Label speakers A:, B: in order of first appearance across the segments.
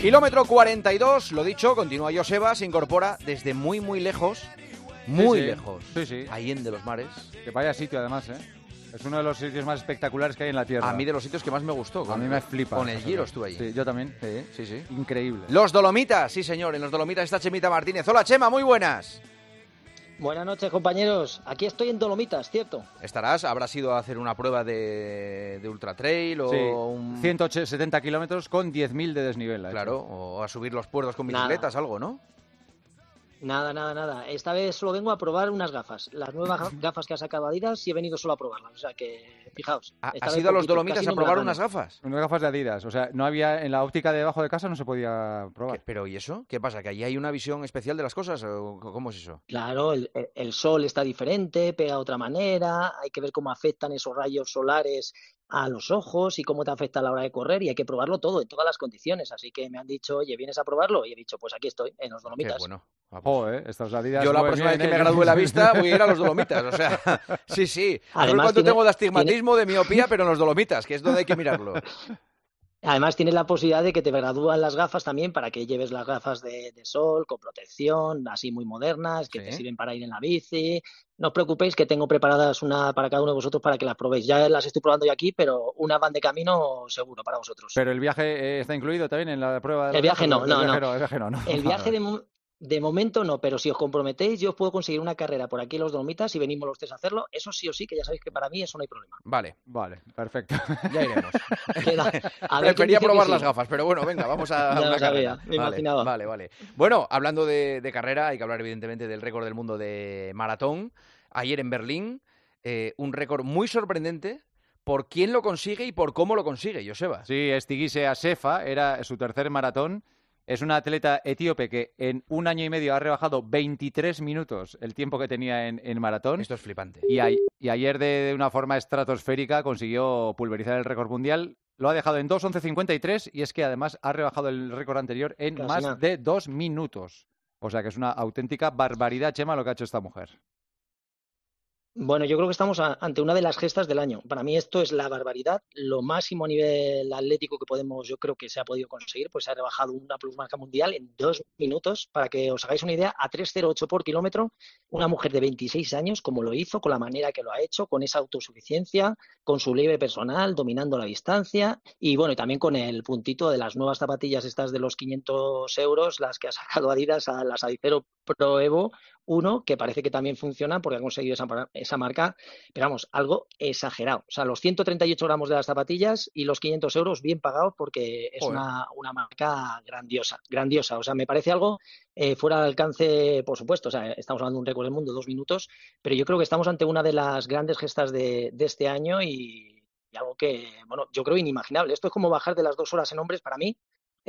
A: Kilómetro 42, lo dicho, continúa Joseba, se incorpora desde muy, muy lejos, muy
B: sí.
A: lejos,
B: Sí, sí.
A: Allende de los mares.
B: Que vaya sitio, además, ¿eh? Es uno de los sitios más espectaculares que hay en la Tierra.
A: A mí de los sitios que más me gustó.
B: A mí me flipa.
A: Con el Giro estuve allí.
B: Sí, yo también.
A: Sí, sí, sí.
B: Increíble.
A: Los Dolomitas, sí señor, en los Dolomitas está Chemita Martínez. Hola Chema, muy buenas.
C: Buenas noches, compañeros. Aquí estoy en Dolomitas, ¿cierto?
A: Estarás, habrás ido a hacer una prueba de, de ultra trail o
B: Sí,
A: un...
B: 170 kilómetros con 10.000 de desnivel.
A: Claro, o a subir los puertos con
C: Nada.
A: bicicletas, algo, ¿no?
C: Nada, nada, nada. Esta vez solo vengo a probar unas gafas. Las nuevas ga- gafas que ha sacado Adidas y he venido solo a probarlas. O sea que, fijaos.
A: ¿Has ido a los Dolomitas a probar unas gafas?
B: Unas gafas de Adidas. O sea, no había en la óptica de debajo de casa no se podía
A: ¿Qué-
B: probar.
A: ¿Pero y eso? ¿Qué pasa? ¿Que allí hay una visión especial de las cosas? ¿O cómo es eso?
C: Claro, el, el sol está diferente, pega de otra manera, hay que ver cómo afectan esos rayos solares a los ojos y cómo te afecta a la hora de correr y hay que probarlo todo, en todas las condiciones. Así que me han dicho, oye, ¿vienes a probarlo? Y he dicho, pues aquí estoy, en los
A: Qué
C: Dolomitas.
A: bueno. Ah, pues-
B: Joder, estas Adidas.
A: Yo la próxima vez que me
B: ¿eh?
A: gradúe la vista voy a ir a los Dolomitas. O sea, sí, sí.
C: Además,
A: cuánto
C: tiene-
A: tengo de astigmatismo, de miopía, pero en los Dolomitas, que es donde hay que mirarlo.
C: Además, tienes la posibilidad de que te gradúan las gafas también para que lleves las gafas de, de sol con protección, así muy modernas, que te sirven para ir en la bici. No os preocupéis que tengo preparadas una para cada uno de vosotros para que las probéis. Ya las estoy probando yo aquí, pero una van de camino seguro para vosotros.
B: Pero el viaje eh, está incluido también en la prueba de
C: El viaje no, no, no.
B: El viaje no, no.
C: El viaje de, de momento no, pero si os comprometéis, yo os puedo conseguir una carrera por aquí en los Dolomitas y venimos los tres a hacerlo. Eso sí o sí, que ya sabéis que para mí eso no hay problema.
A: Vale,
B: Vale, perfecto.
A: ya iremos.
C: Queda- a ver
A: Prefería
C: que
A: probar
C: sí.
A: las gafas, pero bueno, venga, vamos a
C: Ya lo
A: una
C: sabía,
A: carrera.
C: me
A: vale,
C: imaginaba.
A: Vale, vale. Bueno, hablando de, de carrera, hay que hablar evidentemente del récord del mundo de maratón. Ayer en Berlín, eh, un récord muy sorprendente por quién lo consigue y por cómo lo consigue, Joseba.
B: Sí, Estigise Asefa era su tercer maratón. Es una atleta etíope que en un año y medio ha rebajado 23 minutos el tiempo que tenía en, en maratón.
A: Esto es flipante.
B: Y, a- y ayer de, de una forma estratosférica consiguió pulverizar el récord mundial. Lo ha dejado en 2.11.53 y es que además ha rebajado el récord anterior en
C: Casi
B: más
C: nada.
B: de dos minutos. O sea que es una auténtica barbaridad, Chema, lo que ha hecho esta mujer.
C: Bueno, yo creo que estamos ante una de las gestas del año. Para mí esto es la barbaridad, lo máximo a nivel atlético que podemos, yo creo que se ha podido conseguir, pues se ha rebajado una plusmarca mundial en dos minutos. Para que os hagáis una idea, a 3.08 por kilómetro, una mujer de 26 años, como lo hizo, con la manera que lo ha hecho, con esa autosuficiencia, con su leve personal, dominando la distancia y bueno, y también con el puntito de las nuevas zapatillas estas de los 500 euros, las que ha sacado Adidas, a las Adicero Pro Evo, uno que parece que también funciona porque ha conseguido esa, marca, pero vamos, algo exagerado. O sea, los 138 gramos de las zapatillas y los 500 euros bien pagados porque es una marca grandiosa, grandiosa. O sea, me parece algo eh, fuera de alcance, por supuesto. O sea, estamos hablando de un récord del mundo, dos minutos, pero yo creo que estamos ante una de las grandes gestas de, de este año y, y algo que, bueno, yo creo inimaginable. Esto es como bajar de las dos horas en hombres para mí.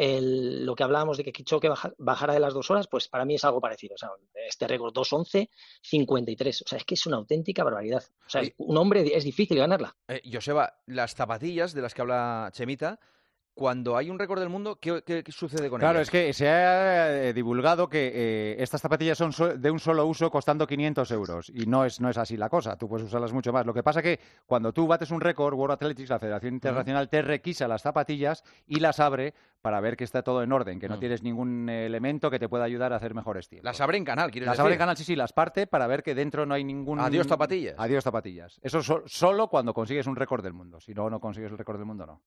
C: El- lo que hablábamos de que Kichoque baja- bajara de las dos horas, pues para mí es algo parecido. O sea, este récord 2.11.53. O sea, es que es una auténtica barbaridad. O sea, un hombre es difícil ganarla.
A: Eh, Joseba, las zapatillas de las que habla Chemita, cuando hay un récord del mundo, ¿qué, qué- qué sucede con
B: Claro,
A: ellas?
B: es que se ha eh, divulgado que eh, estas zapatillas son so- de un solo uso costando 500 euros y no es, no es así la cosa, tú puedes usarlas mucho más. Lo que pasa que cuando tú bates un récord, World Athletics, la Federación Internacional, te requisa las zapatillas y las abre para ver que está todo en orden, que no
A: Mm.
B: tienes ningún elemento que te pueda ayudar a hacer mejores tiempos.
A: Las abre en canal, ¿quieres
B: Las
A: decir?
B: abre en canal, sí, sí, las parte para ver que dentro no hay ningún...
A: Adiós zapatillas.
B: Adiós zapatillas. Eso so- solo cuando consigues un récord del mundo. Si no, no consigues el récord del mundo, no.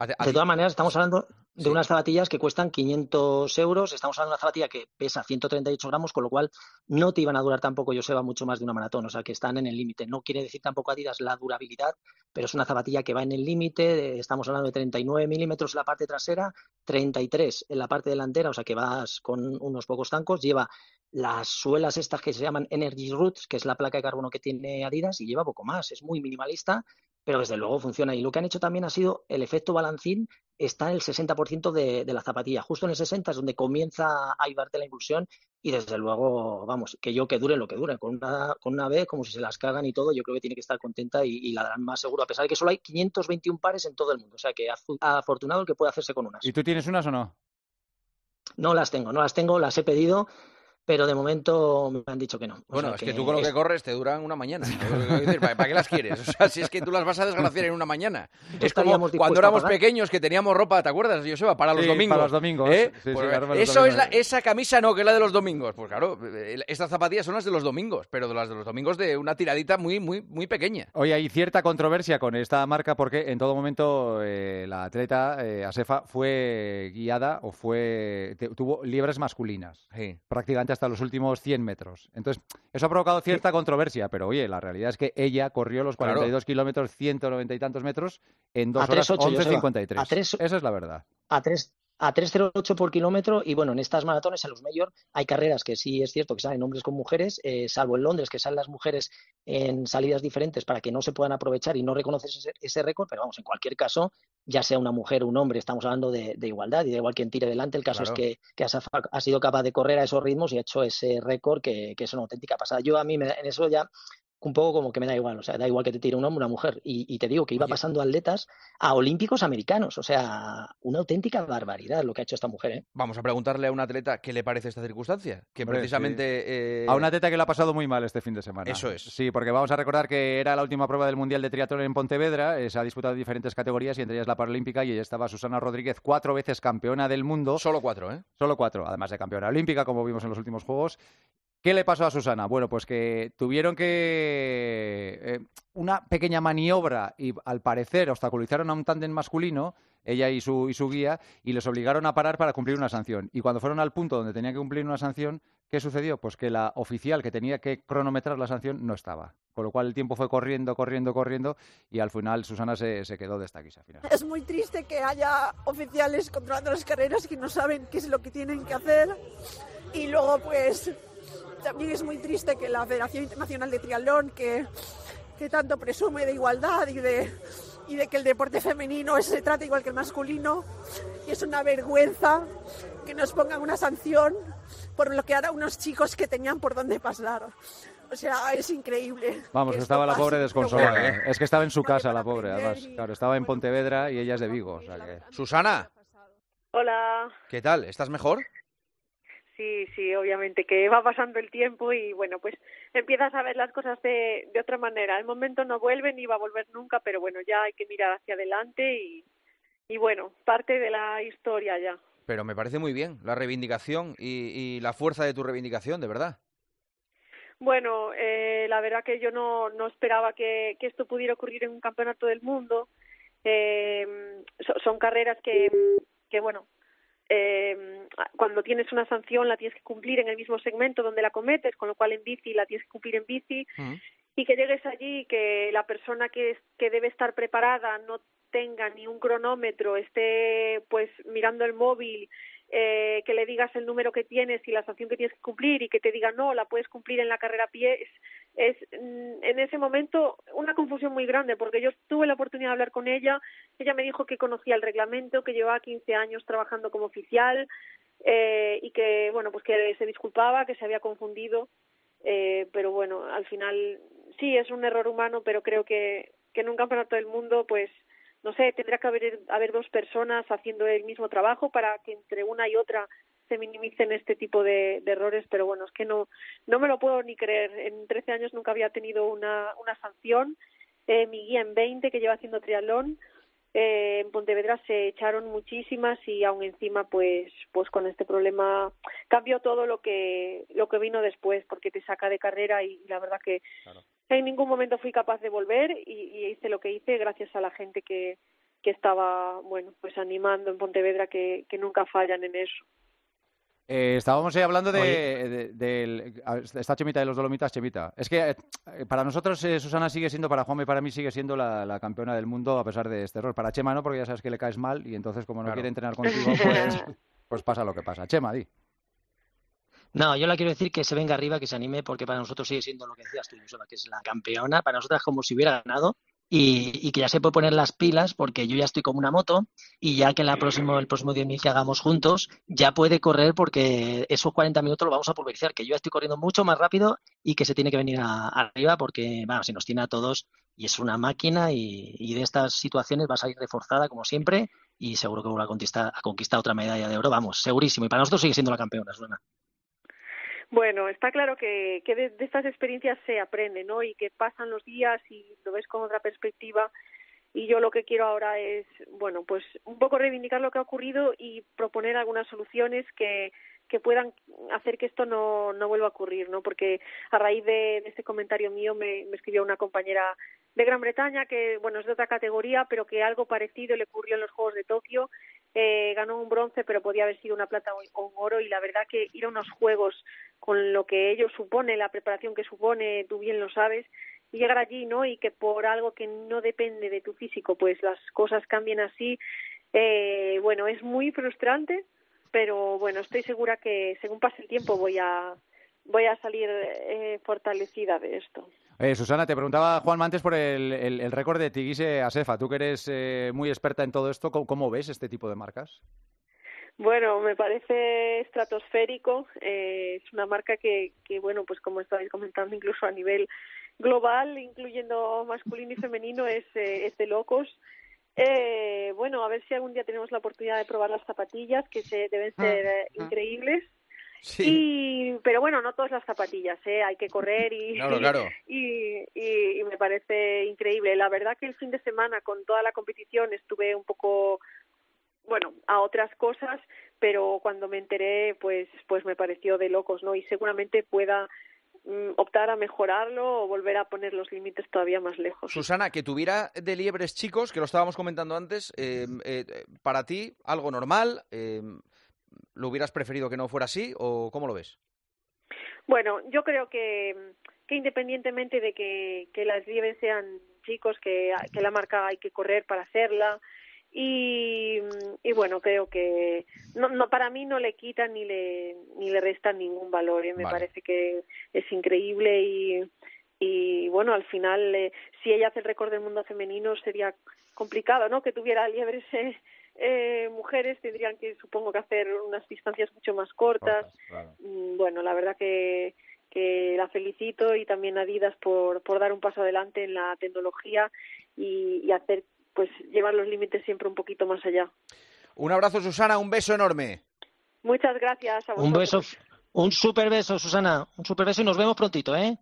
C: De todas maneras, estamos hablando de
A: Sí.
C: unas zapatillas que cuestan 500 euros. Estamos hablando de una zapatilla que pesa 138 gramos, con lo cual no te iban a durar tampoco, Joseba, mucho más de una maratón. O sea, que están en el límite. No quiere decir tampoco Adidas la durabilidad, pero es una zapatilla que va en el límite. Estamos hablando de 39 milímetros en la parte trasera, 33 en la parte delantera, o sea que vas con unos pocos tancos. Lleva las suelas estas que se llaman Energy Roots, que es la placa de carbono que tiene Adidas, y lleva poco más. Es muy minimalista, pero desde luego funciona. Y lo que han hecho también ha sido el efecto balancín está en el 60% de, de la zapatilla. Justo en el 60 es donde comienza a ayudarte la impulsión y desde luego, vamos, que yo que dure lo que dure. Con una, con una vez, como si se las cagan y todo, yo creo que tiene que estar contenta y, y la darán más seguro, a pesar de que solo hay 521 pares en todo el mundo. O sea que afu- afortunado el que puede hacerse con unas.
B: ¿Y tú tienes unas o no?
C: No las tengo, no las tengo, las he pedido. Pero de momento me han dicho que no.
A: bueno, es que, tú con lo que corres te duran una mañana. ¿Para qué las quieres? O sea, si es que tú las vas a desgraciar en una mañana. Es como cuando éramos pequeños que teníamos ropa, ¿te acuerdas, Joseba? Para los domingos.
B: Para los domingos.
A: ¿eh? Pues, eso es la, esa camisa no, que es la de los domingos. Pues claro, estas zapatillas son las de los domingos, pero de las de los domingos de una tiradita muy, muy, muy pequeña.
B: Hoy hay cierta controversia con esta marca porque en todo momento eh, la atleta eh, Asefa fue guiada o fue tuvo liebres masculinas, prácticamente hasta los últimos 100 metros. Entonces, eso ha provocado cierta controversia, pero oye, la realidad es que ella corrió los 42 kilómetros, 190 y tantos metros en 2 horas 11.53. Esa es la verdad.
C: A 3, a 3.08 por kilómetro y bueno, en estas maratones, en los mayor, hay carreras que sí es cierto que salen hombres con mujeres, eh, salvo en Londres que salen las mujeres en salidas diferentes para que no se puedan aprovechar y no reconoces ese, récord, pero vamos, en cualquier caso, ya sea una mujer o un hombre, estamos hablando de, igualdad y da igual quien tire delante, el caso es que, que ha sido capaz de correr a esos ritmos y ha hecho ese récord que, es una auténtica pasada. Yo a mí en eso ya un poco como que me da igual, o sea, da igual que te tire un hombre o una mujer. Y, te digo que iba pasando atletas a olímpicos americanos, o sea, una auténtica barbaridad lo que ha hecho esta mujer. ¿eh?
A: Vamos a preguntarle a un atleta qué le parece esta circunstancia, que precisamente...
B: Eh, a un atleta que le ha pasado muy mal este fin de semana.
A: Eso es.
B: Sí, porque vamos a recordar que era la última prueba del Mundial de Triatlón en Pontevedra, eh, se ha disputado diferentes categorías y entre ellas la Paralímpica y ella estaba Susana Rodríguez, cuatro veces campeona del mundo.
A: Solo cuatro, ¿eh?
B: Solo cuatro, además de campeona olímpica, como vimos en los últimos Juegos. ¿Qué le pasó a Susana? Bueno, pues que tuvieron que eh, una pequeña maniobra y al parecer obstaculizaron a un tándem masculino, ella y su, y su guía, y les obligaron a parar para cumplir una sanción. Y cuando fueron al punto donde tenían que cumplir una sanción, ¿qué sucedió? Pues que la oficial que tenía que cronometrar la sanción no estaba. Con lo cual el tiempo fue corriendo, corriendo, corriendo y al final Susana se, se quedó de esta al final.
D: Es muy triste que haya oficiales controlando las carreras que no saben qué es lo que tienen que hacer y luego pues también es muy triste que la Federación Internacional de Triatlón, que, que tanto presume de igualdad y de, y de que el deporte femenino se trata igual que el masculino, y es una vergüenza que nos pongan una sanción por bloquear a unos chicos que tenían por dónde pasar. O sea, es increíble.
B: Vamos, estaba la pobre desconsolada. ¿eh? Es que estaba en su casa la pobre, además. Claro, estaba en Pontevedra y ella es de Vigo.
A: Susana.
E: Hola.
A: ¿Qué tal? ¿Estás mejor?
E: Sí, sí, obviamente que va pasando el tiempo y bueno, pues empiezas a ver las cosas de, de otra manera. El momento no vuelve ni va a volver nunca, pero bueno, ya hay que mirar hacia adelante y, y bueno, parte de la historia ya.
A: Pero me parece muy bien la reivindicación y, y la fuerza de tu reivindicación, de verdad.
E: Bueno, eh, la verdad que yo no, no esperaba que, que esto pudiera ocurrir en un campeonato del mundo. Eh, son carreras que, que bueno, eh, cuando tienes una sanción la tienes que cumplir en el mismo segmento donde la cometes, con lo cual en bici la tienes que cumplir en bici mm. y que llegues allí que la persona que, que debe estar preparada no tenga ni un cronómetro, esté pues mirando el móvil eh, que le digas el número que tienes y la sanción que tienes que cumplir y que te diga no, la puedes cumplir en la carrera a pie, es, mm, en ese momento una confusión muy grande porque yo tuve la oportunidad de hablar con ella, ella me dijo que conocía el reglamento, que llevaba 15 años trabajando como oficial eh, y que, bueno, pues que se disculpaba, que se había confundido, eh, pero bueno, al final sí es un error humano, pero creo que, que en un campeonato del mundo, pues no sé, tendría que haber, haber dos personas haciendo el mismo trabajo para que entre una y otra se minimicen este tipo de, errores, pero bueno, es que no, no me lo puedo ni creer. En 13 años nunca había tenido una, una sanción. Eh, mi guía en 20, que lleva haciendo triatlón, eh, en Pontevedra se echaron muchísimas y aún encima pues pues con este problema cambió todo lo que lo que vino después porque te saca de carrera y, la verdad que en ningún momento fui capaz de volver y, hice lo que hice gracias a la gente que que estaba bueno pues animando en Pontevedra que, que nunca fallan en eso
B: eh, estábamos ahí hablando de, esta Chemita de los Dolomitas, Chemita. Es que eh, para nosotros eh, Susana sigue siendo, para Juanma y para mí sigue siendo la, campeona del mundo a pesar de este error. Para Chema no, porque ya sabes que le caes mal y entonces como no quiere entrenar contigo, pues, pues, pasa lo que pasa. Chema, di.
C: No, yo la quiero decir que se venga arriba, que se anime, porque para nosotros sigue siendo lo que decías tú, que es la campeona. Para nosotros es como si hubiera ganado y, que ya se puede poner las pilas porque yo ya estoy como una moto y ya que en la próximo, el próximo día que hagamos juntos ya puede correr porque esos 40 minutos lo vamos a pulverizar, que yo ya estoy corriendo mucho más rápido y que se tiene que venir arriba porque, bueno, se nos tiene a todos y es una máquina y, de estas situaciones va a salir reforzada como siempre y seguro que va a conquistar, a conquistar otra medalla de oro, vamos, segurísimo. Y para nosotros sigue siendo la campeona, Suena.
E: Bueno, está claro que, que de, de, estas experiencias se aprende, ¿no? Y que pasan los días y lo ves con otra perspectiva. Y yo lo que quiero ahora es, bueno, pues un poco reivindicar lo que ha ocurrido y proponer algunas soluciones que, que puedan hacer que esto no, no vuelva a ocurrir, ¿no? Porque a raíz de, de este comentario mío me, me escribió una compañera de Gran Bretaña que, bueno, es de otra categoría, pero que algo parecido le ocurrió en los Juegos de Tokio. Eh, ganó un bronce, pero podía haber sido una plata o un oro. Y la verdad que ir a unos Juegos con lo que ello supone, la preparación que supone, tú bien lo sabes, llegar allí, ¿no? Y que por algo que no depende de tu físico, pues las cosas cambien así, eh, bueno, es muy frustrante, pero bueno, estoy segura que según pase el tiempo voy a voy a salir eh, fortalecida de esto.
B: Eh, Susana, te preguntaba Juan antes por el, el, el récord de Tigise Asefa. Tú que eres eh, muy experta en todo esto, ¿cómo, ¿cómo, ves este tipo de marcas?
E: Bueno, me parece estratosférico. Eh, es una marca que, que, bueno, pues como estabais comentando, incluso a nivel global, incluyendo masculino y femenino, es, eh, es de locos. Eh, bueno, a ver si algún día tenemos la oportunidad de probar las zapatillas, que se, deben ser eh, increíbles. Sí. Y, pero bueno, no todas las zapatillas, ¿eh? hay que correr y,
A: claro, claro.
E: Y, y, y, me parece increíble. La verdad que el fin de semana con toda la competición estuve un poco, bueno, a otras cosas, pero cuando me enteré, pues, pues me pareció de locos, ¿no? Y seguramente pueda mm, optar a mejorarlo o volver a poner los límites todavía más lejos.
A: Susana, que tuviera de liebres chicos, que lo estábamos comentando antes, eh, eh, para ti algo normal, eh, ¿Lo hubieras preferido que no fuera así o cómo lo ves?
E: Bueno, yo creo que, que independientemente de que, que las liebres sean chicos, que, que la marca hay que correr para hacerla, y, y bueno creo que no, no para mí no le quitan ni le ni le restan ningún valor ¿eh? me vale. parece que es increíble y y bueno al final eh, si ella hace el récord del mundo femenino sería complicado no que tuviera liebres eh, eh, mujeres tendrían que supongo que hacer unas distancias mucho más cortas
B: Cortas, claro.
E: Mm, bueno la verdad que que la felicito y también a Adidas por, por dar un paso adelante en la tecnología y, y hacer pues llevar los límites siempre un poquito más allá.
A: Un abrazo, Susana, un beso enorme.
E: Muchas gracias a vosotros.
C: Un beso, un super beso, Susana, un super beso y nos vemos prontito, ¿eh?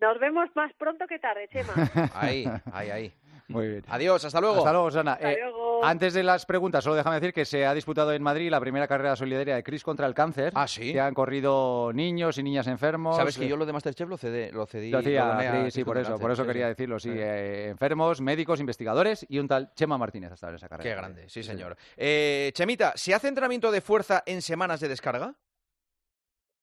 E: Nos vemos más pronto que tarde, Chema.
A: Ahí, ahí, ahí.
B: Muy bien.
A: Adiós, hasta luego.
B: Hasta luego, Susana.
E: Hasta
B: Eh,
E: luego.
B: Antes de las preguntas, solo déjame decir que se ha disputado en Madrid la primera carrera solidaria de Cris contra el cáncer.
A: Ah, ¿sí?
B: Que han corrido niños y niñas enfermos.
A: Sabes que
B: eh,
A: yo lo de Masterchef lo cedí. Lo cedí
B: Lo hacía,
A: lo a
B: sí,
A: Cris
B: sí, por eso,
A: cáncer.
B: por eso
A: Sí,
B: quería
A: sí.
B: decirlo, sí.
A: Sí.
B: eh, enfermos, médicos, investigadores y un tal Chema Martínez estaba en esa carrera.
A: Qué grande, sí, señor. Eh, Chemita, ¿se hace entrenamiento de fuerza en semanas de descarga?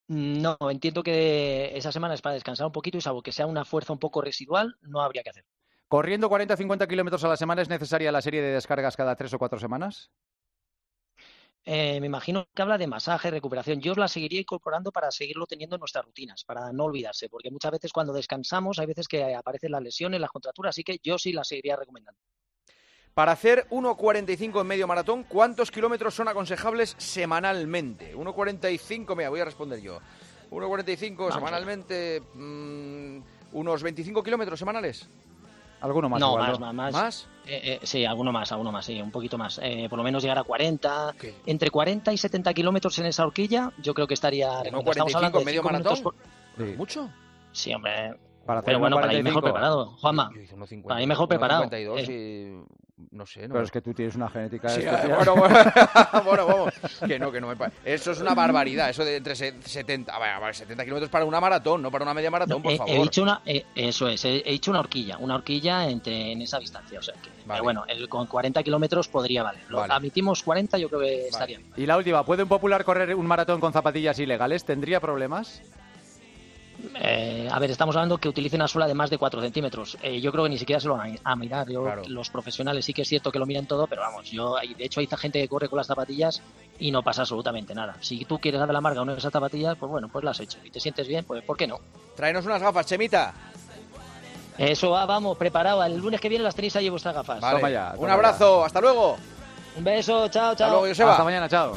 C: No, entiendo que esa semana es para descansar un poquito y salvo que sea una fuerza un poco residual, no habría que hacer.
B: ¿Corriendo 40 o 50 kilómetros a la semana es necesaria la serie de descargas cada tres o cuatro semanas?
C: Eh, me imagino que habla de masaje, recuperación. Yo os la seguiría incorporando para seguirlo teniendo en nuestras rutinas, para no olvidarse, porque muchas veces cuando descansamos hay veces que aparecen las lesiones, las contracturas, así que yo sí la seguiría recomendando.
A: Para hacer 1.45 en medio maratón, ¿cuántos kilómetros son aconsejables semanalmente? 1.45, mira, voy a responder yo. 1.45
C: Vamos
A: semanalmente, mm, unos 25 kilómetros semanales.
B: Alguno más
C: no,
B: igual,
C: más,
B: ¿no?
C: más, más.
A: ¿Más?
C: Eh, eh, sí, alguno más, alguno más, sí, un poquito más. Eh, por lo menos llegar a 40.
A: ¿Qué?
C: Entre 40 y 70 kilómetros en esa horquilla, yo creo que estaría.
A: ¿No
C: recomendado. Estamos
A: 45
C: hablando
A: en
C: de
A: medio maratón?
C: por-
B: Sí.
A: ¿Mucho?
C: Sí, hombre.
B: Para hacer
C: Pero bueno, para ir
B: 1.45.
C: mejor preparado. Juanma,
A: Yo hice 1.50,
C: para ir mejor preparado.
A: 1.52
C: Eh.
A: y... No sé, no
B: Pero es que tú tienes una genética
A: Sí,
B: especial.
A: bueno, bueno, bueno, vamos. Que no, que no me pa- Eso es una barbaridad, eso de entre se- 70, a ver, a ver, 70 kilómetros para una maratón, no para una media maratón, por
C: he,
A: favor.
C: he dicho una, eh, eso es, he, he dicho una horquilla, una horquilla entre, en esa distancia. O sea que,
A: Vale.
C: pero bueno, el, con 40 kilómetros podría valer. Lo
A: Vale.
C: admitimos 40, yo creo que estaría bien.
B: Y la última, ¿puede un popular correr un maratón con zapatillas ilegales? ¿Tendría problemas?
C: Eh, a ver, estamos hablando que utilice una suela de más de 4 centímetros. Eh, yo creo que ni siquiera se lo van a mirar. Yo,
A: Claro.
C: Los profesionales sí que es cierto que lo miran todo, pero vamos, yo de hecho hay gente que corre con las zapatillas y no pasa absolutamente nada. Si tú quieres darle la marca a una de esas zapatillas, pues bueno, pues las has hecho. Y te sientes bien, pues ¿por qué no?
A: Tráenos unas gafas, Chemita.
C: Eso va, vamos, preparado. El lunes que viene las tenéis ahí vuestras gafas.
A: Vale.
B: Toma ya,
A: Un abrazo, hasta luego.
C: Un beso, chao,
A: Hasta
C: chao.
A: luego, Joseba.
B: Hasta mañana, chao.